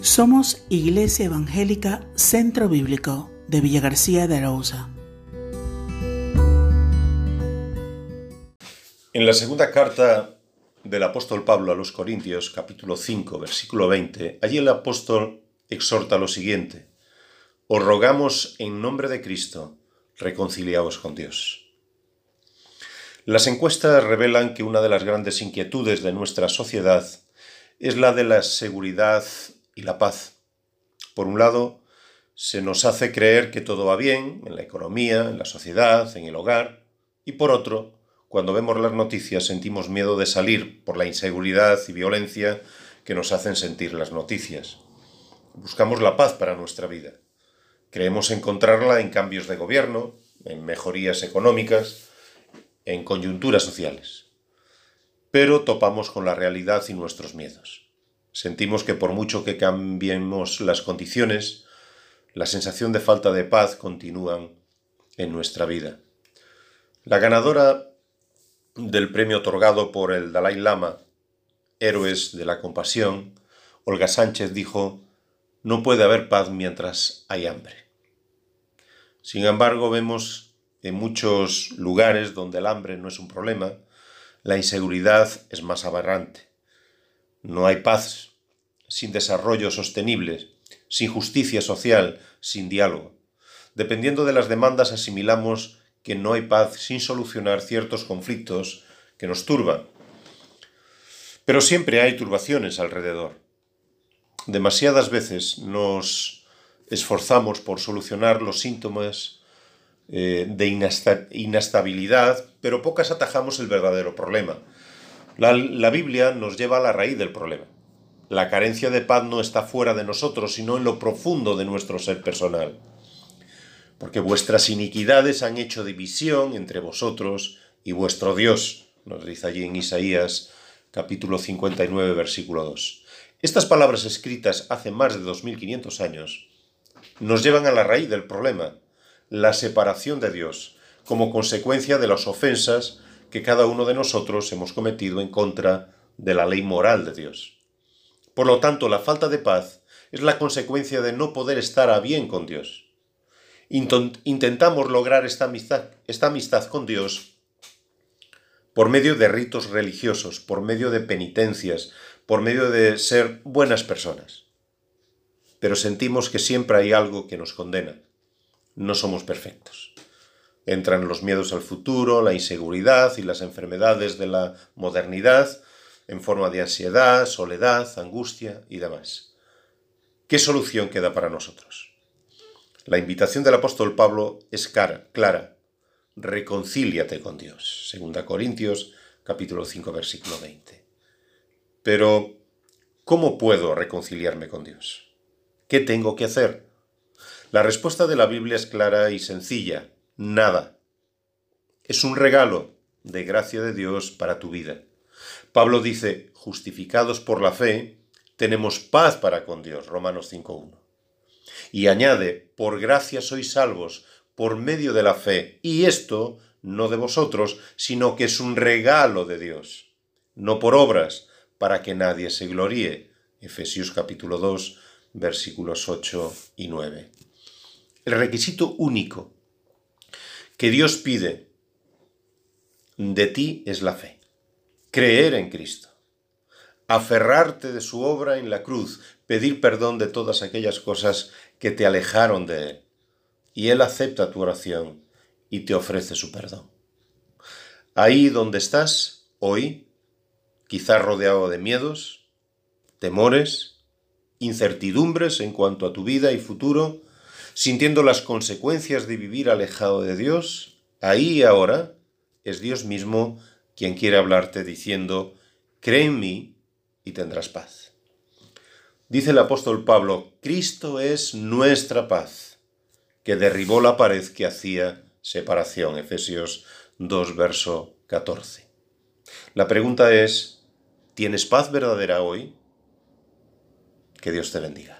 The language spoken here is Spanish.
Somos Iglesia Evangélica Centro Bíblico de Villa García de Arauza. En la segunda carta del apóstol Pablo a los Corintios, capítulo 5, versículo 20, allí el apóstol exhorta lo siguiente, Os rogamos en nombre de Cristo, reconciliaos con Dios. Las encuestas revelan que una de las grandes inquietudes de nuestra sociedad es la de la seguridad y la paz. Por un lado, se nos hace creer que todo va bien en la economía, en la sociedad, en el hogar, y por otro, cuando vemos las noticias sentimos miedo de salir por la inseguridad y violencia que nos hacen sentir las noticias. Buscamos la paz para nuestra vida. Creemos encontrarla en cambios de gobierno, en mejorías económicas, en coyunturas sociales. Pero topamos con la realidad y nuestros miedos. Sentimos que por mucho que cambiemos las condiciones, la sensación de falta de paz continúan en nuestra vida. La ganadora del premio otorgado por el Dalai Lama, Héroes de la Compasión, Olga Sánchez dijo, no puede haber paz mientras hay hambre. Sin embargo, vemos en muchos lugares donde el hambre no es un problema, la inseguridad es más aberrante. No hay paz sin desarrollo sostenible, sin justicia social, sin diálogo. Dependiendo de las demandas asimilamos que no hay paz sin solucionar ciertos conflictos que nos turban. Pero siempre hay turbaciones alrededor. Demasiadas veces nos esforzamos por solucionar los síntomas eh, de inestabilidad, pero pocas atajamos el verdadero problema. La Biblia nos lleva a la raíz del problema. La carencia de paz no está fuera de nosotros, sino en lo profundo de nuestro ser personal. Porque vuestras iniquidades han hecho división entre vosotros y vuestro Dios, nos dice allí en Isaías capítulo 59, versículo 2. Estas palabras escritas hace más de 2500 años nos llevan a la raíz del problema, la separación de Dios, como consecuencia de las ofensas que cada uno de nosotros hemos cometido en contra de la ley moral de Dios. Por lo tanto, la falta de paz es la consecuencia de no poder estar a bien con Dios. Intentamos lograr esta amistad, esta amistad con Dios por medio de ritos religiosos, por medio de penitencias, por medio de ser buenas personas. Pero sentimos que siempre hay algo que nos condena. No somos perfectos. Entran los miedos al futuro, la inseguridad y las enfermedades de la modernidad en forma de ansiedad, soledad, angustia y demás. ¿Qué solución queda para nosotros? La invitación del apóstol Pablo es clara. Reconcíliate con Dios. Segunda Corintios capítulo 5 versículo 20. Pero, ¿cómo puedo reconciliarme con Dios? ¿Qué tengo que hacer? La respuesta de la Biblia es clara y sencilla. Nada. Es un regalo de gracia de Dios para tu vida. Pablo dice, justificados por la fe, tenemos paz para con Dios, Romanos 5.1. Y añade, por gracia sois salvos, por medio de la fe, y esto no de vosotros, sino que es un regalo de Dios, no por obras, para que nadie se gloríe. Efesios capítulo 2, versículos 8 y 9. El requisito único que Dios pide de ti es la fe creer en Cristo, aferrarte de su obra en la cruz, pedir perdón de todas aquellas cosas que te alejaron de Él. Y Él acepta tu oración y te ofrece su perdón. Ahí donde estás, hoy, quizás rodeado de miedos, temores, incertidumbres en cuanto a tu vida y futuro, sintiendo las consecuencias de vivir alejado de Dios, ahí y ahora es Dios mismo quien quiere hablarte diciendo, cree en mí y tendrás paz. Dice el apóstol Pablo, Cristo es nuestra paz, que derribó la pared que hacía separación. Efesios 2, verso 14. La pregunta es, ¿tienes paz verdadera hoy? Que Dios te bendiga.